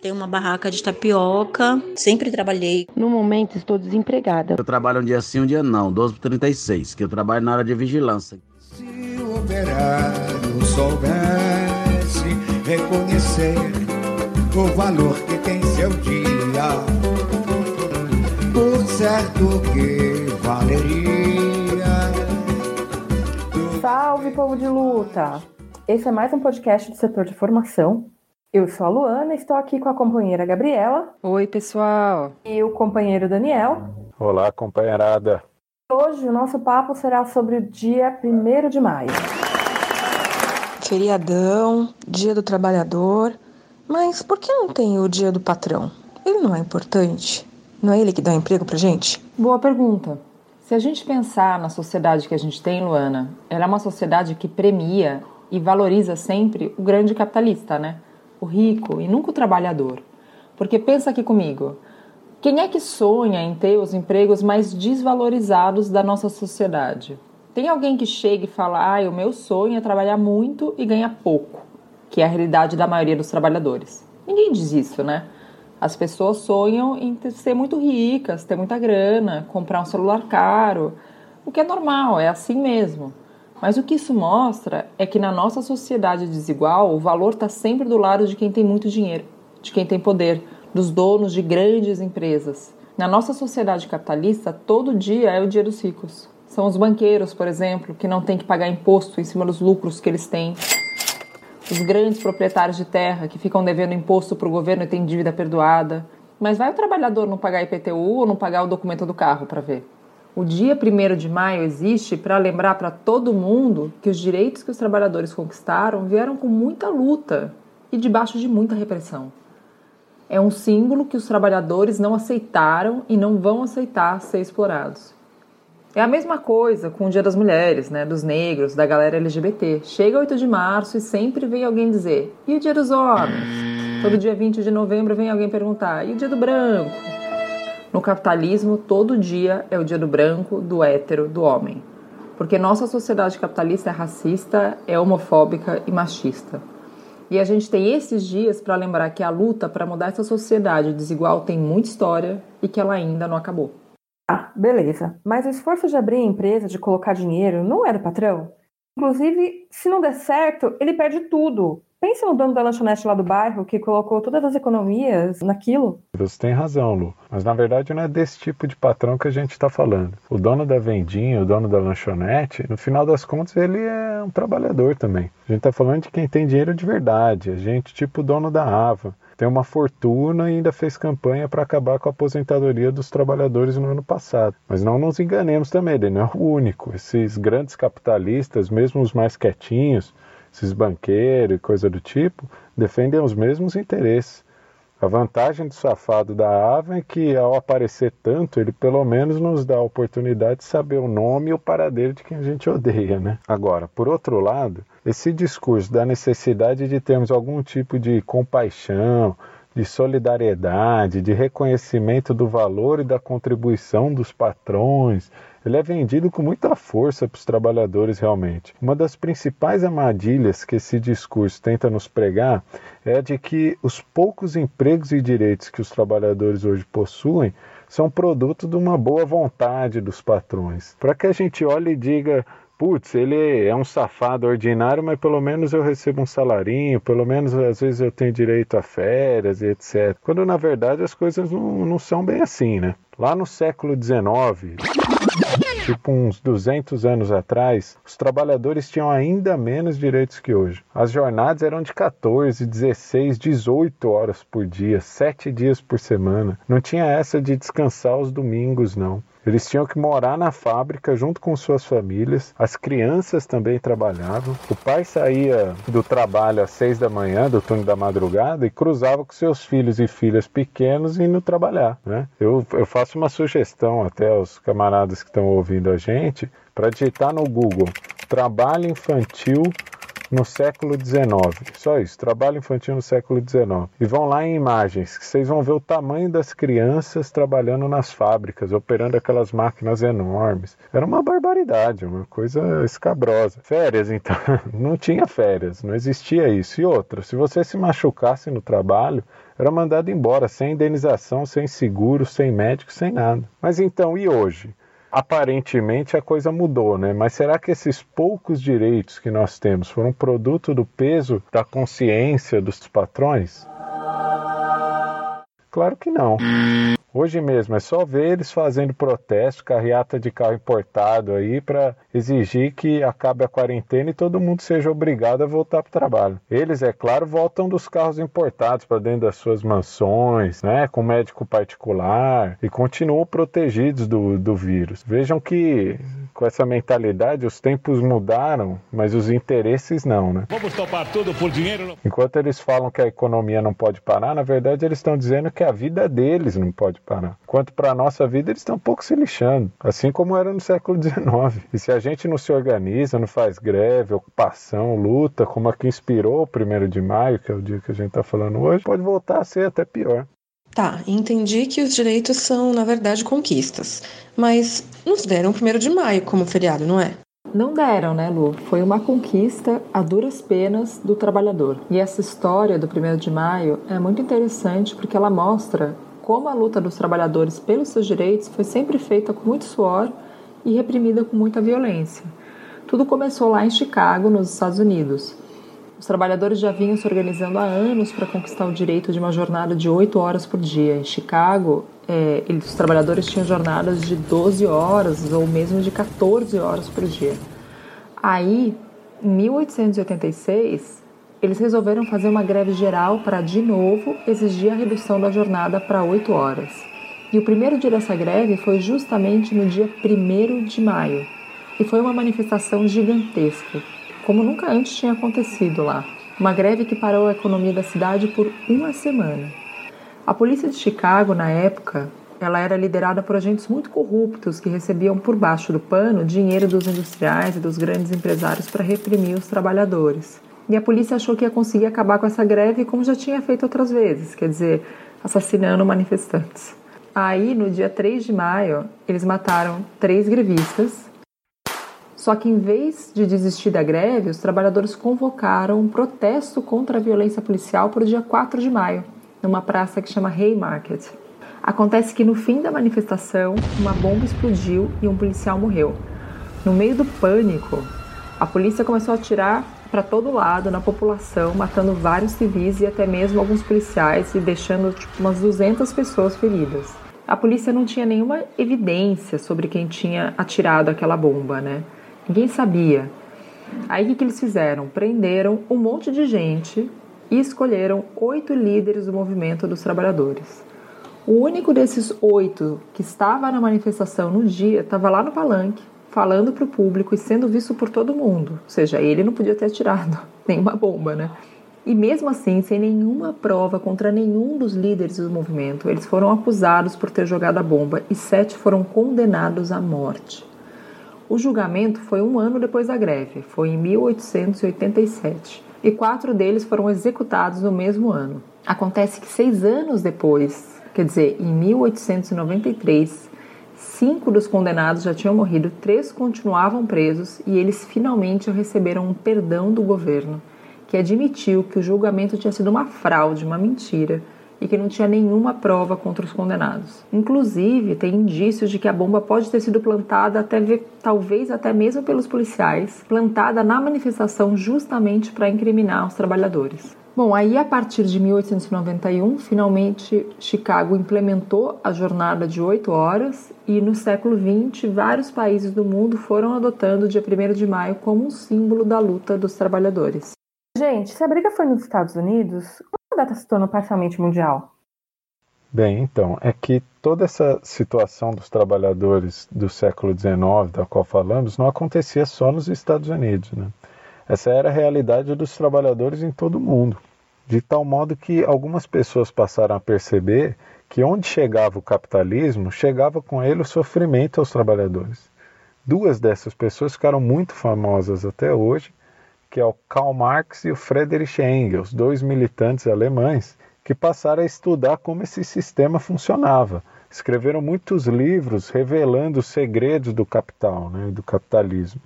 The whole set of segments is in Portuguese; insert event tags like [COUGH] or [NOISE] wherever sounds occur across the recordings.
Tenho uma barraca de tapioca, sempre trabalhei. No momento estou desempregada. Eu trabalho um dia sim, um dia não, 12 por 36, que eu trabalho na área de vigilância. Se o operário soubesse reconhecer o valor que tem seu dia, por certo que valeria. Salve, povo de luta! Esse é mais um podcast do setor de formação eu sou a Luana, estou aqui com a companheira Gabriela. Oi, pessoal. E o companheiro Daniel. Olá, companheirada. Hoje o nosso papo será sobre o dia 1 de maio. Feriadão, dia do trabalhador. Mas por que não tem o dia do patrão? Ele não é importante? Não é ele que dá emprego pra gente? Boa pergunta. Se a gente pensar na sociedade que a gente tem, Luana, ela é uma sociedade que premia e valoriza sempre o grande capitalista, né? O rico e nunca o trabalhador. Porque pensa aqui comigo, quem é que sonha em ter os empregos mais desvalorizados da nossa sociedade? Tem alguém que chega e fala: ah, o meu sonho é trabalhar muito e ganhar pouco, que é a realidade da maioria dos trabalhadores. Ninguém diz isso, né? As pessoas sonham em ser muito ricas, ter muita grana, comprar um celular caro, o que é normal, é assim mesmo. Mas o que isso mostra é que na nossa sociedade desigual, o valor está sempre do lado de quem tem muito dinheiro, de quem tem poder, dos donos de grandes empresas. Na nossa sociedade capitalista, todo dia é o dia dos ricos. São os banqueiros, por exemplo, que não têm que pagar imposto em cima dos lucros que eles têm. Os grandes proprietários de terra que ficam devendo imposto para o governo e têm dívida perdoada. Mas vai o trabalhador não pagar IPTU ou não pagar o documento do carro para ver? O dia 1 de maio existe para lembrar para todo mundo que os direitos que os trabalhadores conquistaram vieram com muita luta e debaixo de muita repressão. É um símbolo que os trabalhadores não aceitaram e não vão aceitar ser explorados. É a mesma coisa com o Dia das Mulheres, né, dos negros, da galera LGBT. Chega 8 de março e sempre vem alguém dizer: "E o Dia dos Homens?". Todo dia 20 de novembro vem alguém perguntar: "E o Dia do Branco?". No capitalismo, todo dia é o dia do branco, do hétero, do homem. Porque nossa sociedade capitalista é racista, é homofóbica e machista. E a gente tem esses dias para lembrar que a luta para mudar essa sociedade desigual tem muita história e que ela ainda não acabou. Ah, beleza. Mas o esforço de abrir a empresa, de colocar dinheiro, não é do patrão? Inclusive, se não der certo, ele perde tudo. Pensa no dono da lanchonete lá do bairro que colocou todas as economias naquilo. Você tem razão, Lu. Mas na verdade não é desse tipo de patrão que a gente está falando. O dono da vendinha, o dono da lanchonete, no final das contas ele é um trabalhador também. A gente está falando de quem tem dinheiro de verdade. A gente, tipo o dono da Ava tem uma fortuna e ainda fez campanha para acabar com a aposentadoria dos trabalhadores no ano passado. Mas não nos enganemos também, ele não é o único. Esses grandes capitalistas, mesmo os mais quietinhos, esses banqueiros e coisa do tipo, defendem os mesmos interesses. A vantagem do safado da Ava é que, ao aparecer tanto, ele pelo menos nos dá a oportunidade de saber o nome e o paradeiro de quem a gente odeia, né? Agora, por outro lado, esse discurso da necessidade de termos algum tipo de compaixão, de solidariedade, de reconhecimento do valor e da contribuição dos patrões, ele é vendido com muita força para os trabalhadores realmente. Uma das principais armadilhas que esse discurso tenta nos pregar é de que os poucos empregos e direitos que os trabalhadores hoje possuem são produto de uma boa vontade dos patrões. Para que a gente olhe e diga, putz, ele é um safado ordinário, mas pelo menos eu recebo um salarinho, pelo menos às vezes eu tenho direito a férias e etc. Quando na verdade as coisas não, não são bem assim, né? Lá no século XIX, tipo uns 200 anos atrás, os trabalhadores tinham ainda menos direitos que hoje. As jornadas eram de 14, 16, 18 horas por dia, 7 dias por semana. Não tinha essa de descansar os domingos, não. Eles tinham que morar na fábrica junto com suas famílias. As crianças também trabalhavam. O pai saía do trabalho às seis da manhã, do turno da madrugada, e cruzava com seus filhos e filhas pequenos indo trabalhar. Né? Eu, eu faço uma sugestão até aos camaradas que estão ouvindo a gente para digitar no Google trabalho infantil no século XIX. Só isso, trabalho infantil no século XIX. E vão lá em imagens, que vocês vão ver o tamanho das crianças trabalhando nas fábricas, operando aquelas máquinas enormes. Era uma barbaridade, uma coisa escabrosa. Férias, então, [LAUGHS] não tinha férias, não existia isso. E outra, se você se machucasse no trabalho, era mandado embora, sem indenização, sem seguro, sem médico, sem nada. Mas então, e hoje? Aparentemente a coisa mudou, né? Mas será que esses poucos direitos que nós temos foram produto do peso da consciência dos patrões? Claro que não. Hoje mesmo é só ver eles fazendo protesto, carreata de carro importado aí para exigir que acabe a quarentena e todo mundo seja obrigado a voltar para o trabalho. Eles, é claro, voltam dos carros importados para dentro das suas mansões, né, com médico particular e continuam protegidos do, do vírus. Vejam que com essa mentalidade os tempos mudaram, mas os interesses não, né? Vamos topar tudo por dinheiro. Enquanto eles falam que a economia não pode parar, na verdade eles estão dizendo que a vida deles não pode parar. Quanto para a nossa vida, eles estão um pouco se lixando, assim como era no século XIX. E se a gente não se organiza, não faz greve, ocupação, luta, como a que inspirou o primeiro de maio, que é o dia que a gente está falando hoje, pode voltar a ser até pior. Tá, entendi que os direitos são, na verdade, conquistas. Mas nos deram o primeiro de maio como feriado, não é? Não deram, né, Lu? Foi uma conquista a duras penas do trabalhador. E essa história do 1 de maio é muito interessante porque ela mostra como a luta dos trabalhadores pelos seus direitos foi sempre feita com muito suor e reprimida com muita violência. Tudo começou lá em Chicago, nos Estados Unidos. Os trabalhadores já vinham se organizando há anos para conquistar o direito de uma jornada de 8 horas por dia. Em Chicago, é, os trabalhadores tinham jornadas de 12 horas ou mesmo de 14 horas por dia. Aí, em 1886, eles resolveram fazer uma greve geral para, de novo, exigir a redução da jornada para 8 horas. E o primeiro dia dessa greve foi justamente no dia 1 de maio. E foi uma manifestação gigantesca, como nunca antes tinha acontecido lá. Uma greve que parou a economia da cidade por uma semana. A polícia de Chicago, na época, ela era liderada por agentes muito corruptos que recebiam por baixo do pano dinheiro dos industriais e dos grandes empresários para reprimir os trabalhadores. E a polícia achou que ia conseguir acabar com essa greve como já tinha feito outras vezes, quer dizer, assassinando manifestantes. Aí, no dia 3 de maio, eles mataram três grevistas. Só que, em vez de desistir da greve, os trabalhadores convocaram um protesto contra a violência policial para o dia 4 de maio, numa praça que chama Haymarket. Acontece que no fim da manifestação, uma bomba explodiu e um policial morreu. No meio do pânico, a polícia começou a atirar para todo lado na população, matando vários civis e até mesmo alguns policiais e deixando tipo, umas 200 pessoas feridas. A polícia não tinha nenhuma evidência sobre quem tinha atirado aquela bomba, né? Ninguém sabia. Aí o que, que eles fizeram? Prenderam um monte de gente e escolheram oito líderes do movimento dos trabalhadores. O único desses oito que estava na manifestação no dia estava lá no palanque, falando para o público e sendo visto por todo mundo. Ou seja, ele não podia ter atirado [LAUGHS] nenhuma bomba, né? E mesmo assim, sem nenhuma prova contra nenhum dos líderes do movimento, eles foram acusados por ter jogado a bomba e sete foram condenados à morte. O julgamento foi um ano depois da greve, foi em 1887, e quatro deles foram executados no mesmo ano. Acontece que seis anos depois, quer dizer, em 1893, Cinco dos condenados já tinham morrido, três continuavam presos e eles finalmente receberam um perdão do governo, que admitiu que o julgamento tinha sido uma fraude, uma mentira e que não tinha nenhuma prova contra os condenados. Inclusive, tem indícios de que a bomba pode ter sido plantada até talvez até mesmo pelos policiais, plantada na manifestação justamente para incriminar os trabalhadores. Bom, aí a partir de 1891, finalmente Chicago implementou a jornada de 8 horas e no século XX vários países do mundo foram adotando o dia 1 de maio como um símbolo da luta dos trabalhadores. Gente, se a briga foi nos Estados Unidos, a data se tornou parcialmente mundial? Bem, então, é que toda essa situação dos trabalhadores do século XIX, da qual falamos, não acontecia só nos Estados Unidos. Né? Essa era a realidade dos trabalhadores em todo o mundo de tal modo que algumas pessoas passaram a perceber que onde chegava o capitalismo, chegava com ele o sofrimento aos trabalhadores. Duas dessas pessoas ficaram muito famosas até hoje, que é o Karl Marx e o Friedrich Engels, dois militantes alemães que passaram a estudar como esse sistema funcionava. Escreveram muitos livros revelando os segredos do capital, né, do capitalismo.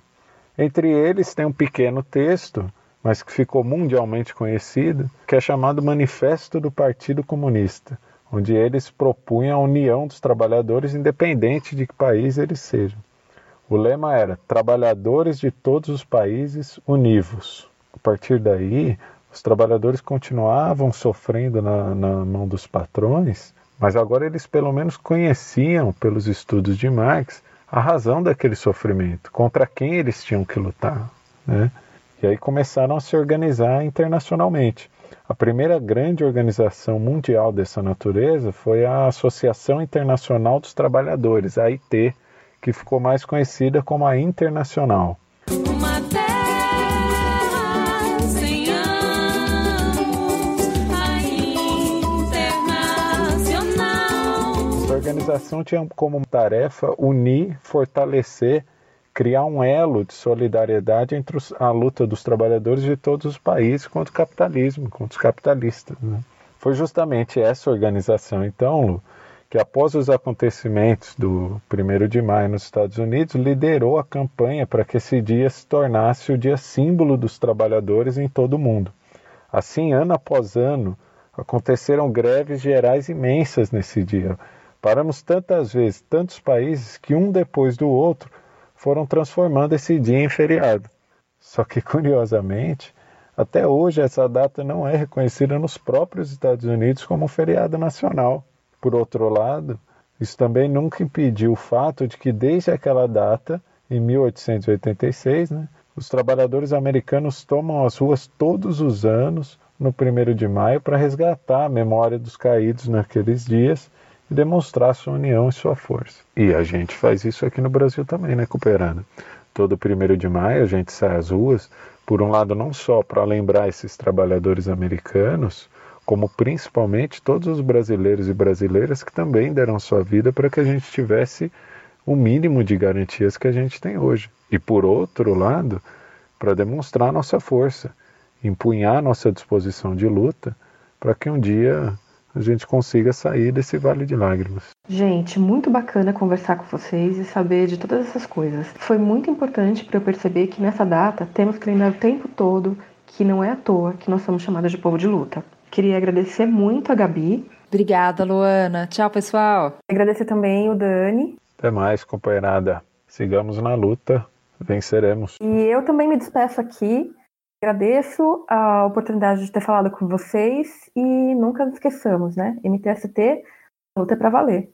Entre eles tem um pequeno texto, mas que ficou mundialmente conhecido, que é chamado Manifesto do Partido Comunista, onde eles propunham a união dos trabalhadores independente de que país eles sejam. O lema era Trabalhadores de todos os países univos. A partir daí, os trabalhadores continuavam sofrendo na, na mão dos patrões, mas agora eles pelo menos conheciam, pelos estudos de Marx, a razão daquele sofrimento, contra quem eles tinham que lutar. Né? E aí começaram a se organizar internacionalmente. A primeira grande organização mundial dessa natureza foi a Associação Internacional dos Trabalhadores, a AIT, que ficou mais conhecida como a Internacional. A organização tinha como tarefa unir, fortalecer, criar um elo de solidariedade entre a luta dos trabalhadores de todos os países contra o capitalismo, contra os capitalistas. Né? Foi justamente essa organização, então, Lu, que após os acontecimentos do 1 de maio nos Estados Unidos, liderou a campanha para que esse dia se tornasse o dia símbolo dos trabalhadores em todo o mundo. Assim, ano após ano, aconteceram greves gerais imensas nesse dia. Paramos tantas vezes, tantos países, que um depois do outro foram transformando esse dia em feriado. Só que, [LAUGHS] curiosamente, até hoje essa data não é reconhecida nos próprios Estados Unidos como um feriado nacional. Por outro lado, isso também nunca impediu o fato de que, desde aquela data, em 1886, né, os trabalhadores americanos tomam as ruas todos os anos, no 1 de maio, para resgatar a memória dos caídos naqueles dias e demonstrar sua união e sua força. E a gente faz isso aqui no Brasil também, né, Cooperando? Todo 1 de maio a gente sai às ruas, por um lado, não só para lembrar esses trabalhadores americanos, como principalmente todos os brasileiros e brasileiras que também deram sua vida para que a gente tivesse o mínimo de garantias que a gente tem hoje. E por outro lado, para demonstrar nossa força, empunhar nossa disposição de luta para que um dia a gente consiga sair desse vale de lágrimas. Gente, muito bacana conversar com vocês e saber de todas essas coisas. Foi muito importante para eu perceber que nessa data temos que lembrar o tempo todo que não é à toa que nós somos chamados de povo de luta. Queria agradecer muito a Gabi. Obrigada, Luana. Tchau, pessoal. Agradecer também o Dani. Até mais, companheirada. Sigamos na luta, venceremos. E eu também me despeço aqui. Agradeço a oportunidade de ter falado com vocês e nunca esqueçamos, né? MTST, luta é pra valer.